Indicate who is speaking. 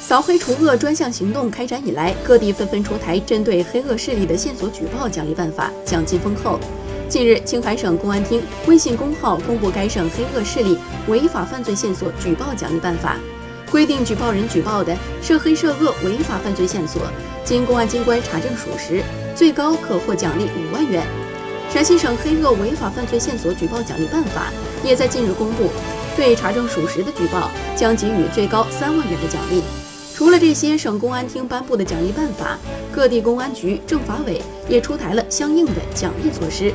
Speaker 1: 扫黑除恶专项行动开展以来，各地纷纷出台针对黑恶势力的线索举报奖励办法，奖金丰厚。近日，青海省公安厅微信公号公布该省黑恶势力违法犯罪线索举报奖励办法，规定举报人举报的涉黑涉恶违法犯罪线索，经公安机关查证属实，最高可获奖励五万元。陕西省黑恶违法犯罪线索举报奖励办法也在近日公布，对查证属实的举报将给予最高三万元的奖励。除了这些省公安厅颁布的奖励办法，各地公安局、政法委也出台了相应的奖励措施。